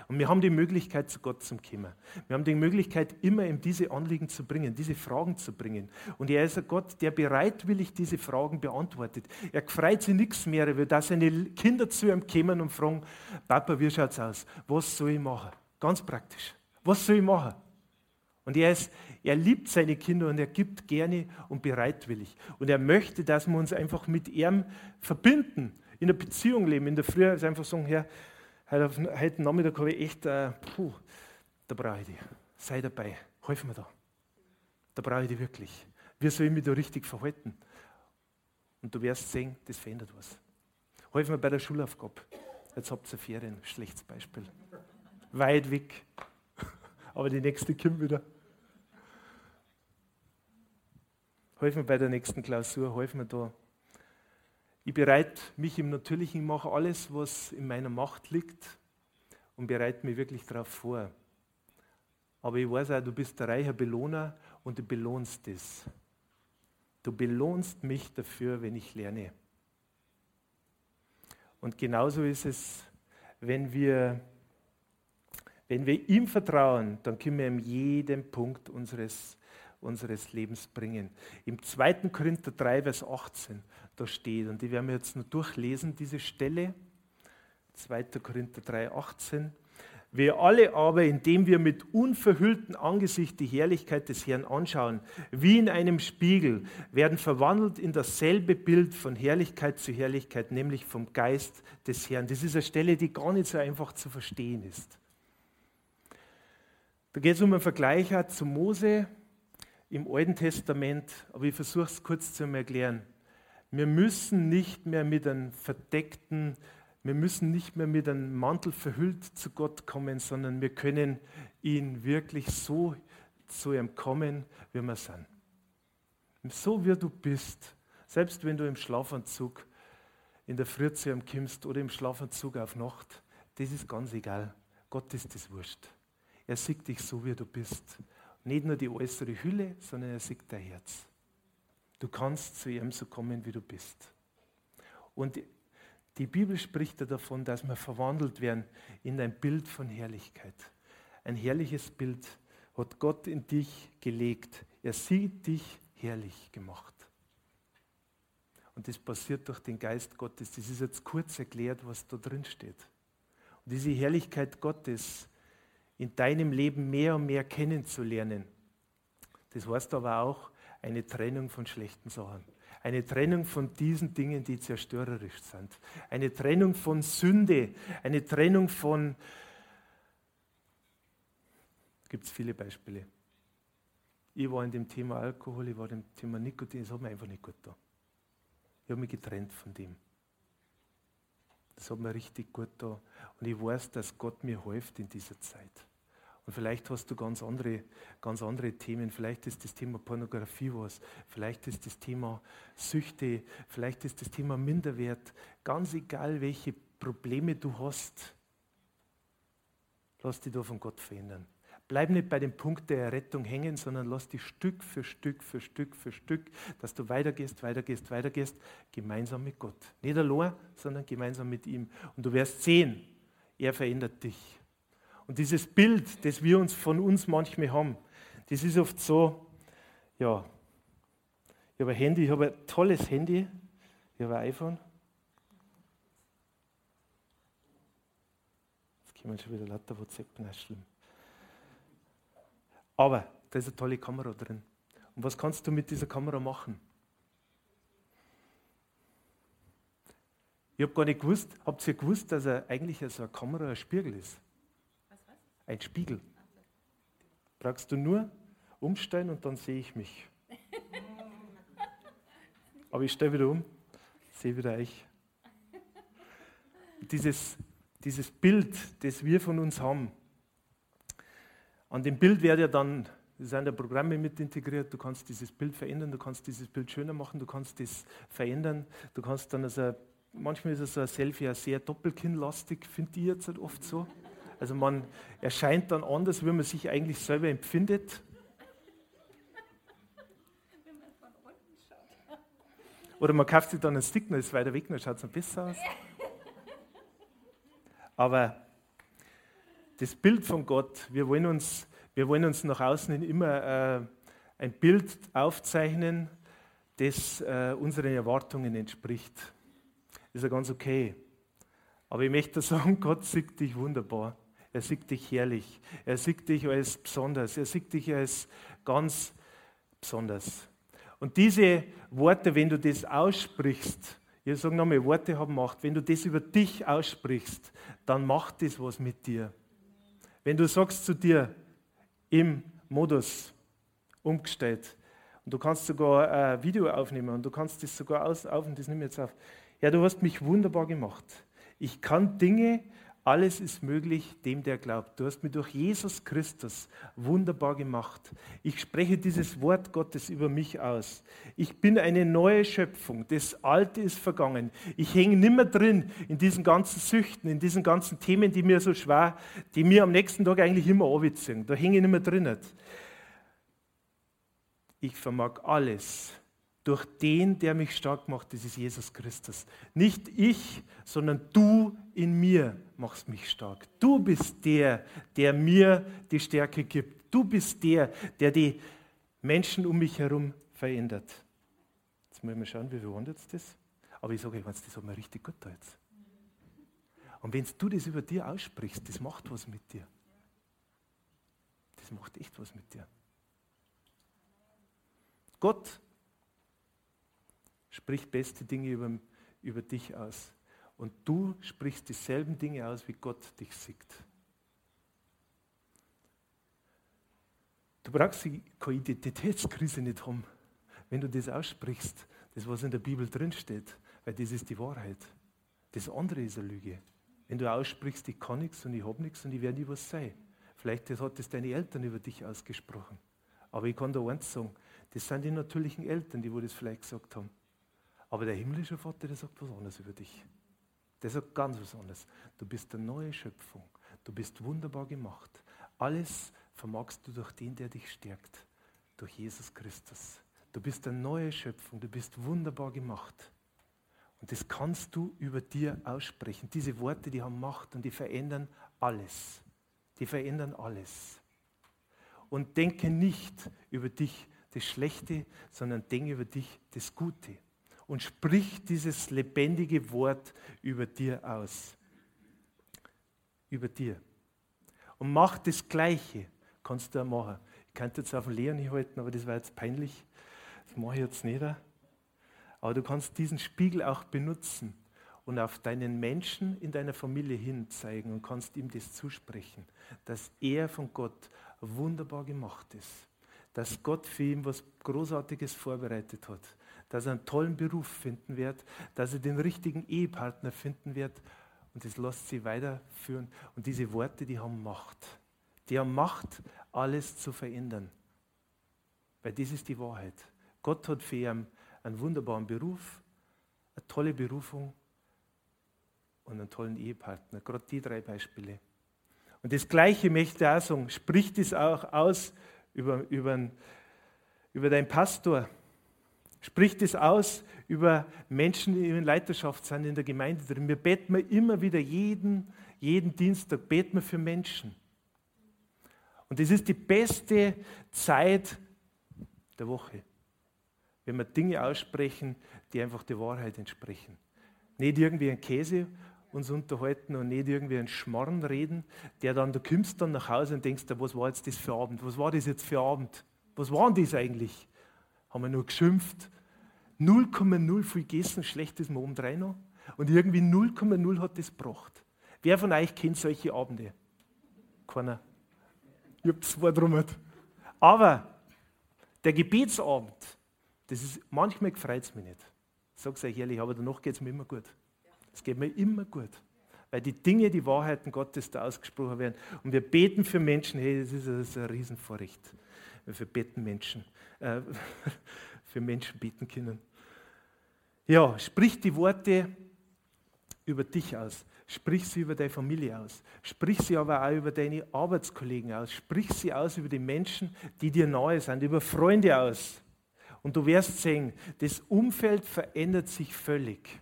Und wir haben die Möglichkeit, zu Gott zu kommen. Wir haben die Möglichkeit, immer ihm diese Anliegen zu bringen, diese Fragen zu bringen. Und er ist ein Gott, der bereitwillig diese Fragen beantwortet. Er freut sich nichts mehr, weil da seine Kinder zu ihm kommen und fragen, Papa, wie schaut es aus? Was soll ich machen? Ganz praktisch. Was soll ich machen? Und er, ist, er liebt seine Kinder und er gibt gerne und bereitwillig. Und er möchte, dass wir uns einfach mit ihm verbinden, in der Beziehung leben. In der Früh ist einfach sagen, Herr, Heute, heute Nachmittag habe ich echt, äh, puh, da brauche ich dich. Sei dabei, hilf mir da. Da brauche ich dich wirklich. Wie soll ich mich da richtig verhalten? Und du wirst sehen, das verändert was. Hilf mir bei der Schulaufgabe. Jetzt habt ihr Ferien, schlechtes Beispiel. Weit weg. Aber die nächste kommt wieder. Hilf mir bei der nächsten Klausur, hilf mir da ich bereite mich im Natürlichen, mache alles, was in meiner Macht liegt und bereite mich wirklich darauf vor. Aber ich weiß auch, du bist der reiche Belohner und du belohnst es. Du belohnst mich dafür, wenn ich lerne. Und genauso ist es, wenn wir, wenn wir ihm vertrauen, dann können wir ihm jeden Punkt unseres, unseres Lebens bringen. Im 2. Korinther 3, Vers 18, da steht. Und die werden wir jetzt noch durchlesen, diese Stelle. 2. Korinther 3, 18. Wir alle aber, indem wir mit unverhülltem Angesicht die Herrlichkeit des Herrn anschauen, wie in einem Spiegel, werden verwandelt in dasselbe Bild von Herrlichkeit zu Herrlichkeit, nämlich vom Geist des Herrn. Das ist eine Stelle, die gar nicht so einfach zu verstehen ist. Da geht es um einen Vergleich zu Mose im Alten Testament, aber ich versuche es kurz zu erklären. Wir müssen nicht mehr mit einem verdeckten wir müssen nicht mehr mit einem Mantel verhüllt zu Gott kommen, sondern wir können ihn wirklich so zu ihm kommen, wie wir sind. So wie du bist, selbst wenn du im Schlafanzug in der Früh zu ihm kommst oder im Schlafanzug auf Nacht, das ist ganz egal. Gott ist das wurscht. Er sieht dich so, wie du bist. Nicht nur die äußere Hülle, sondern er sieht dein Herz. Du kannst zu ihm so kommen, wie du bist. Und die Bibel spricht davon, dass wir verwandelt werden in ein Bild von Herrlichkeit. Ein herrliches Bild hat Gott in dich gelegt. Er sieht dich herrlich gemacht. Und das passiert durch den Geist Gottes. Das ist jetzt kurz erklärt, was da drin steht. Und diese Herrlichkeit Gottes in deinem Leben mehr und mehr kennenzulernen, das heißt aber auch eine Trennung von schlechten Sachen. Eine Trennung von diesen Dingen, die zerstörerisch sind. Eine Trennung von Sünde. Eine Trennung von... Gibt es viele Beispiele. Ich war in dem Thema Alkohol, ich war in dem Thema Nikotin, das hat mir einfach nicht gut da. Ich habe mich getrennt von dem. Das hat mir richtig gut da. Und ich weiß, dass Gott mir hilft in dieser Zeit. Und vielleicht hast du ganz andere, ganz andere Themen. Vielleicht ist das Thema Pornografie was. Vielleicht ist das Thema Süchte. Vielleicht ist das Thema Minderwert. Ganz egal, welche Probleme du hast, lass dich da von Gott verändern. Bleib nicht bei dem Punkt der Errettung hängen, sondern lass dich Stück für Stück für Stück für Stück, dass du weitergehst, weitergehst, weitergehst, gemeinsam mit Gott. Nicht allein, sondern gemeinsam mit ihm. Und du wirst sehen, er verändert dich. Und dieses Bild, das wir uns von uns manchmal haben, das ist oft so, ja, ich habe ein Handy, ich habe ein tolles Handy, ich habe ein iPhone. Jetzt kommen schon wieder lauter WhatsApp, das ist schlimm. Aber da ist eine tolle Kamera drin. Und was kannst du mit dieser Kamera machen? Ich habe gar nicht gewusst, habt ihr gewusst, dass er eigentlich so eine Kamera ein Spiegel ist? Ein Spiegel. Brauchst du nur umstellen und dann sehe ich mich. Aber ich stelle wieder um, sehe wieder euch. Dieses, dieses Bild, das wir von uns haben, an dem Bild wird ja dann, es sind ja Programme mit integriert, du kannst dieses Bild verändern, du kannst dieses Bild schöner machen, du kannst das verändern, du kannst dann also, manchmal ist so ein Selfie ja sehr doppelkinnlastig, finde ich jetzt halt oft so. Also man erscheint dann anders, wie man sich eigentlich selber empfindet. Oder man kauft sich dann einen Stick, dann ist es weiter weg, dann schaut es dann besser aus. Aber das Bild von Gott, wir wollen uns, wir wollen uns nach außen hin immer äh, ein Bild aufzeichnen, das äh, unseren Erwartungen entspricht. ist ja ganz okay. Aber ich möchte sagen, Gott sieht dich wunderbar. Er sieht dich herrlich. Er sieht dich als besonders. Er sieht dich als ganz besonders. Und diese Worte, wenn du das aussprichst, ich sage nochmal, Worte haben Macht. Wenn du das über dich aussprichst, dann macht das was mit dir. Wenn du sagst zu dir im Modus umgestellt und du kannst sogar ein Video aufnehmen und du kannst das sogar aufnehmen, das nehme ich jetzt auf. Ja, du hast mich wunderbar gemacht. Ich kann Dinge alles ist möglich dem, der glaubt. Du hast mich durch Jesus Christus wunderbar gemacht. Ich spreche dieses Wort Gottes über mich aus. Ich bin eine neue Schöpfung. Das Alte ist vergangen. Ich hänge nimmer drin in diesen ganzen Süchten, in diesen ganzen Themen, die mir so schwer, die mir am nächsten Tag eigentlich immer anwitzen. Da hänge ich nicht mehr drin. Ich vermag alles durch den, der mich stark macht, das ist Jesus Christus. Nicht ich, sondern du in mir machst mich stark. Du bist der, der mir die Stärke gibt. Du bist der, der die Menschen um mich herum verändert. Jetzt müssen wir schauen, wie viel wandert das? Aber ich sage euch, das hat mir richtig gut da jetzt. Und wenn du das über dir aussprichst, das macht was mit dir. Das macht echt was mit dir. Gott spricht beste Dinge über, über dich aus. Und du sprichst dieselben Dinge aus, wie Gott dich sieht. Du brauchst keine Identitätskrise nicht haben, wenn du das aussprichst, das was in der Bibel drinsteht, weil das ist die Wahrheit. Das andere ist eine Lüge. Wenn du aussprichst, ich kann nichts und ich habe nichts und ich werde nie was sein. Vielleicht hat das deine Eltern über dich ausgesprochen. Aber ich kann da eins sagen, das sind die natürlichen Eltern, die wo das vielleicht gesagt haben. Aber der himmlische Vater, der sagt was anderes über dich. Der sagt ganz was anderes. Du bist eine neue Schöpfung. Du bist wunderbar gemacht. Alles vermagst du durch den, der dich stärkt. Durch Jesus Christus. Du bist eine neue Schöpfung. Du bist wunderbar gemacht. Und das kannst du über dir aussprechen. Diese Worte, die haben Macht und die verändern alles. Die verändern alles. Und denke nicht über dich das Schlechte, sondern denke über dich das Gute. Und sprich dieses lebendige Wort über dir aus. Über dir. Und mach das Gleiche. Kannst du auch machen. Ich könnte jetzt auf den Leon halten, aber das war jetzt peinlich. Das mache ich jetzt nicht. Aber du kannst diesen Spiegel auch benutzen und auf deinen Menschen in deiner Familie hin zeigen und kannst ihm das zusprechen, dass er von Gott wunderbar gemacht ist, dass Gott für ihn was Großartiges vorbereitet hat, dass er einen tollen Beruf finden wird, dass er den richtigen Ehepartner finden wird und das lässt sie weiterführen. Und diese Worte, die haben Macht. Die haben Macht, alles zu verändern. Weil das ist die Wahrheit. Gott hat für ihn einen wunderbaren Beruf, eine tolle Berufung und einen tollen Ehepartner. Gerade die drei Beispiele. Und das Gleiche möchte ich auch sagen. Spricht es auch aus über, über, über deinen Pastor. Spricht es aus über Menschen, die in Leiterschaft sind in der Gemeinde drin. Wir beten immer wieder jeden, jeden Dienstag beten wir für Menschen. Und das ist die beste Zeit der Woche wenn wir Dinge aussprechen, die einfach der Wahrheit entsprechen. Nicht irgendwie ein Käse uns unterhalten und nicht irgendwie ein Schmarrn reden, der dann, du kommst dann nach Hause und denkst, was war jetzt das für Abend? Was war das jetzt für Abend? Was war denn das eigentlich? Haben wir nur geschimpft? 0,0 viel gegessen, schlechtes Mal obendrein noch. Und irgendwie 0,0 hat das gebracht. Wer von euch kennt solche Abende? Keiner. Ich habe zwei drum. Aber der Gebetsabend, das ist, manchmal freut es mich nicht. Ich sage es euch ehrlich, aber danach geht es mir immer gut. Es geht mir immer gut. Weil die Dinge, die Wahrheiten Gottes da ausgesprochen werden. Und wir beten für Menschen, hey, das ist, das ist ein Riesenvorrecht. Wir beten Menschen, äh, für Menschen beten können. Ja, sprich die Worte über dich aus. Sprich sie über deine Familie aus. Sprich sie aber auch über deine Arbeitskollegen aus. Sprich sie aus über die Menschen, die dir nahe sind, über Freunde aus. Und du wirst sehen, das Umfeld verändert sich völlig.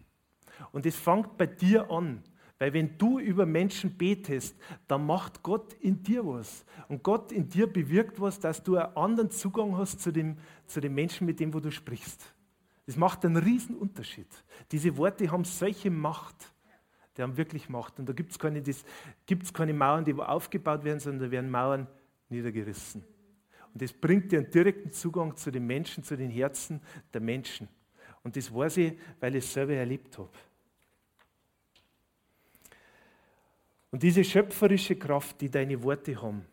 Und es fängt bei dir an. Weil wenn du über Menschen betest, dann macht Gott in dir was. Und Gott in dir bewirkt was, dass du einen anderen Zugang hast zu dem, zu dem Menschen, mit dem wo du sprichst. Das macht einen riesen Unterschied. Diese Worte haben solche Macht. Die haben wirklich Macht. Und da gibt es keine, keine Mauern, die aufgebaut werden, sondern da werden Mauern niedergerissen. Und das bringt dir einen direkten Zugang zu den Menschen, zu den Herzen der Menschen. Und das weiß ich, weil ich es selber erlebt habe. Und diese schöpferische Kraft, die deine Worte haben,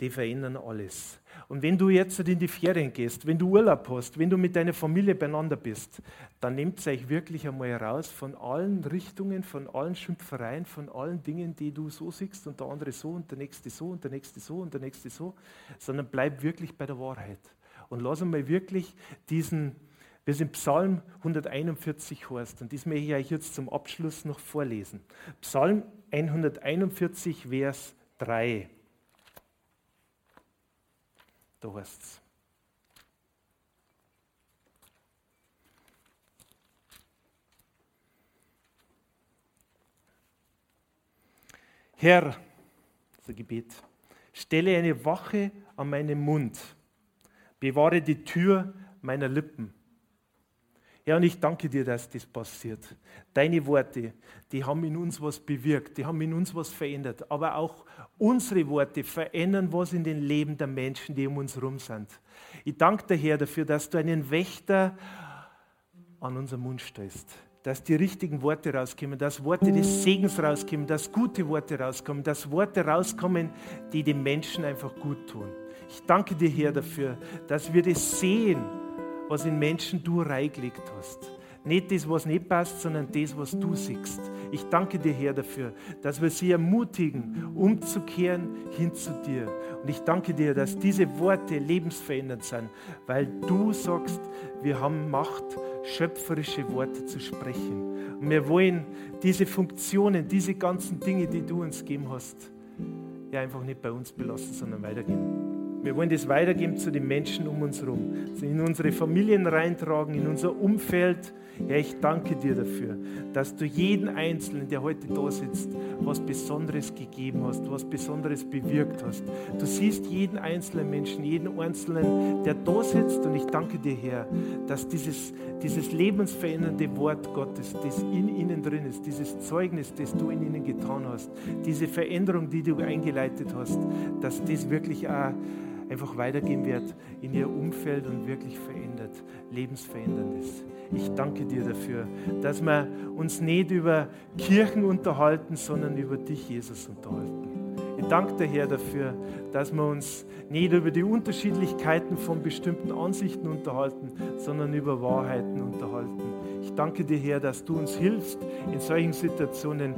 die verändern alles. Und wenn du jetzt in die Ferien gehst, wenn du Urlaub hast, wenn du mit deiner Familie beieinander bist, dann nehmt euch wirklich einmal raus von allen Richtungen, von allen Schimpfereien, von allen Dingen, die du so siehst und der andere so und der nächste so und der nächste so und der nächste so, sondern bleib wirklich bei der Wahrheit. Und lass einmal wirklich diesen, wir sind Psalm 141 heißt, und das möchte ich euch jetzt zum Abschluss noch vorlesen. Psalm 141, Vers 3. Da heißt es. Herr, das Gebet, stelle eine Wache an meinem Mund, bewahre die Tür meiner Lippen. Ja, und ich danke dir, dass das passiert. Deine Worte, die haben in uns was bewirkt, die haben in uns was verändert. Aber auch unsere Worte verändern was in den Leben der Menschen, die um uns herum sind. Ich danke dir, Herr, dafür, dass du einen Wächter an unseren Mund stellst. Dass die richtigen Worte rauskommen, dass Worte des Segens rauskommen, dass gute Worte rauskommen, dass Worte rauskommen, die den Menschen einfach gut tun. Ich danke dir, Herr, dafür, dass wir das sehen, was in Menschen du reingelegt hast. Nicht das, was nicht passt, sondern das, was du siehst. Ich danke dir, Herr, dafür, dass wir sie ermutigen, umzukehren hin zu dir. Und ich danke dir, dass diese Worte lebensverändernd sind, weil du sagst, wir haben Macht, schöpferische Worte zu sprechen. Und wir wollen diese Funktionen, diese ganzen Dinge, die du uns gegeben hast, ja einfach nicht bei uns belassen, sondern weitergeben. Wir wollen das weitergeben zu den Menschen um uns herum, in unsere Familien reintragen, in unser Umfeld. Herr, ich danke dir dafür, dass du jeden Einzelnen, der heute da sitzt, was Besonderes gegeben hast, was Besonderes bewirkt hast. Du siehst jeden einzelnen Menschen, jeden Einzelnen, der da sitzt. Und ich danke dir, Herr, dass dieses, dieses lebensverändernde Wort Gottes, das in ihnen drin ist, dieses Zeugnis, das du in ihnen getan hast, diese Veränderung, die du eingeleitet hast, dass das wirklich auch einfach weitergehen wird in ihr Umfeld und wirklich verändert, lebensverändernd ist. Ich danke dir dafür, dass wir uns nicht über Kirchen unterhalten, sondern über dich, Jesus, unterhalten. Ich danke dir, Herr, dafür, dass wir uns nicht über die Unterschiedlichkeiten von bestimmten Ansichten unterhalten, sondern über Wahrheiten unterhalten. Ich danke dir, Herr, dass du uns hilfst, in solchen Situationen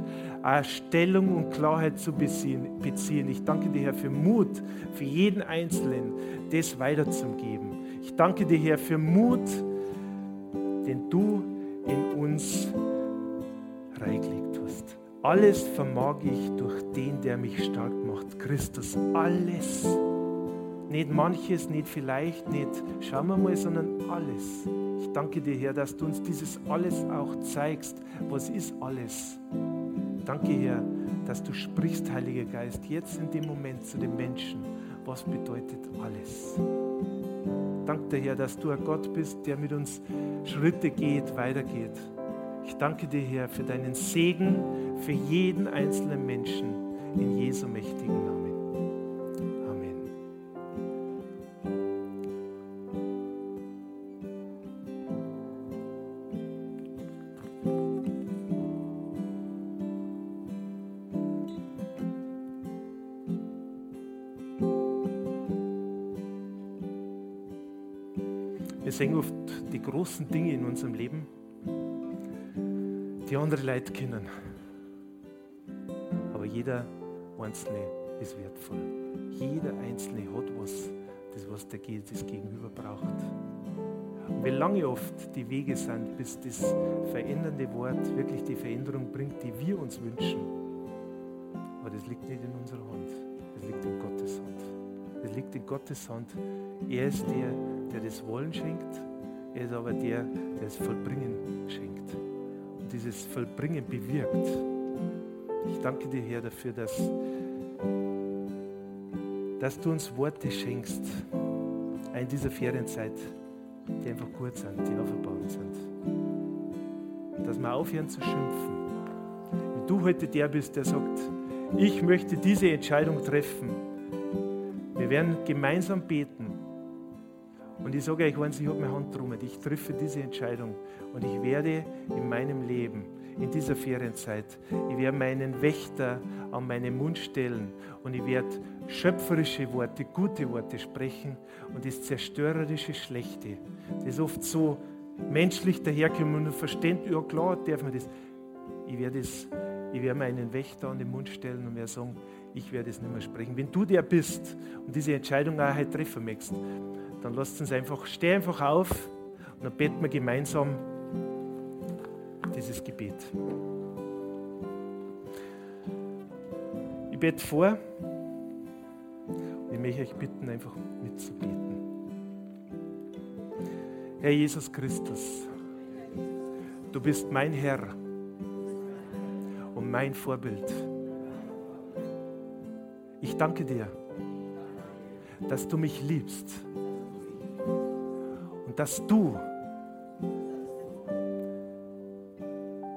Stellung und Klarheit zu beziehen. Ich danke dir, Herr, für Mut, für jeden Einzelnen, das weiterzugeben. Ich danke dir, Herr, für Mut, den du in uns reingelegt hast. Alles vermag ich durch den, der mich stark macht. Christus, alles. Nicht manches, nicht vielleicht, nicht schauen wir mal, sondern alles. Ich danke dir, Herr, dass du uns dieses alles auch zeigst. Was ist alles? Danke, Herr, dass du sprichst, Heiliger Geist, jetzt in dem Moment zu den Menschen. Was bedeutet alles? Danke dir, Herr, dass du ein Gott bist, der mit uns Schritte geht, weitergeht. Ich danke dir, Herr, für deinen Segen für jeden einzelnen Menschen in Jesu mächtigen Namen. Großen Dinge in unserem Leben die andere Leute kennen. Aber jeder Einzelne ist wertvoll. Jeder Einzelne hat was, das was der das Gegenüber braucht. Und wie lange oft die Wege sind, bis das verändernde Wort wirklich die Veränderung bringt, die wir uns wünschen. Aber das liegt nicht in unserer Hand. Das liegt in Gottes Hand. Das liegt in Gottes Hand. Er ist der, der das Wollen schenkt. Er ist aber der, der das Vollbringen schenkt dieses Vollbringen bewirkt. Ich danke dir, Herr, dafür, dass, dass du uns Worte schenkst in dieser Ferienzeit, die einfach gut sind, die auferbauend sind. Dass wir aufhören zu schimpfen. Wenn du heute der bist, der sagt, ich möchte diese Entscheidung treffen. Wir werden gemeinsam beten. Und ich sage euch eins, ich habe meine Hand drum. Ich treffe diese Entscheidung und ich werde in meinem Leben, in dieser Ferienzeit, ich werde meinen Wächter an meinen Mund stellen und ich werde schöpferische Worte, gute Worte sprechen und das zerstörerische Schlechte, das oft so menschlich daherkommt und verständlich, ja klar, darf man das. Ich werde, das, ich werde meinen Wächter an den Mund stellen und werde sagen, ich werde es nicht mehr sprechen. Wenn du der bist und diese Entscheidung auch heute treffen möchtest, dann lasst uns einfach, steh einfach auf und dann beten wir gemeinsam dieses Gebet. Ich bete vor und ich möchte euch bitten, einfach mitzubeten. Herr Jesus Christus, du bist mein Herr und mein Vorbild. Ich danke dir, dass du mich liebst dass du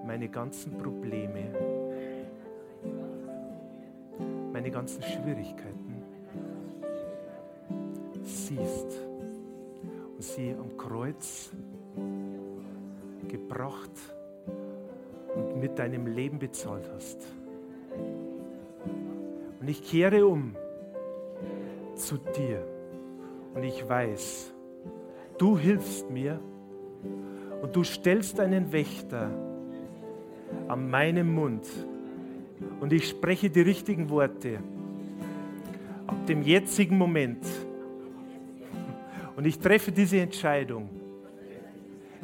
meine ganzen Probleme, meine ganzen Schwierigkeiten siehst und sie am Kreuz gebracht und mit deinem Leben bezahlt hast. Und ich kehre um zu dir und ich weiß, du hilfst mir und du stellst einen Wächter an meinem Mund und ich spreche die richtigen Worte ab dem jetzigen Moment. Und ich treffe diese Entscheidung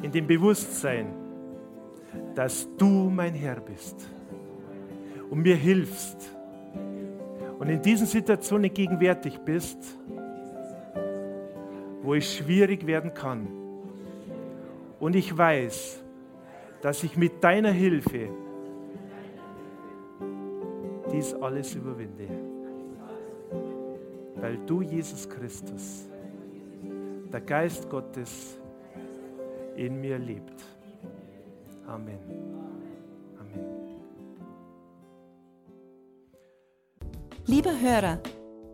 in dem Bewusstsein, dass du mein Herr bist und mir hilfst und in diesen Situationen gegenwärtig bist, wo es schwierig werden kann. Und ich weiß, dass ich mit deiner Hilfe dies alles überwinde. Weil du, Jesus Christus, der Geist Gottes, in mir lebt. Amen. Amen. Lieber Hörer,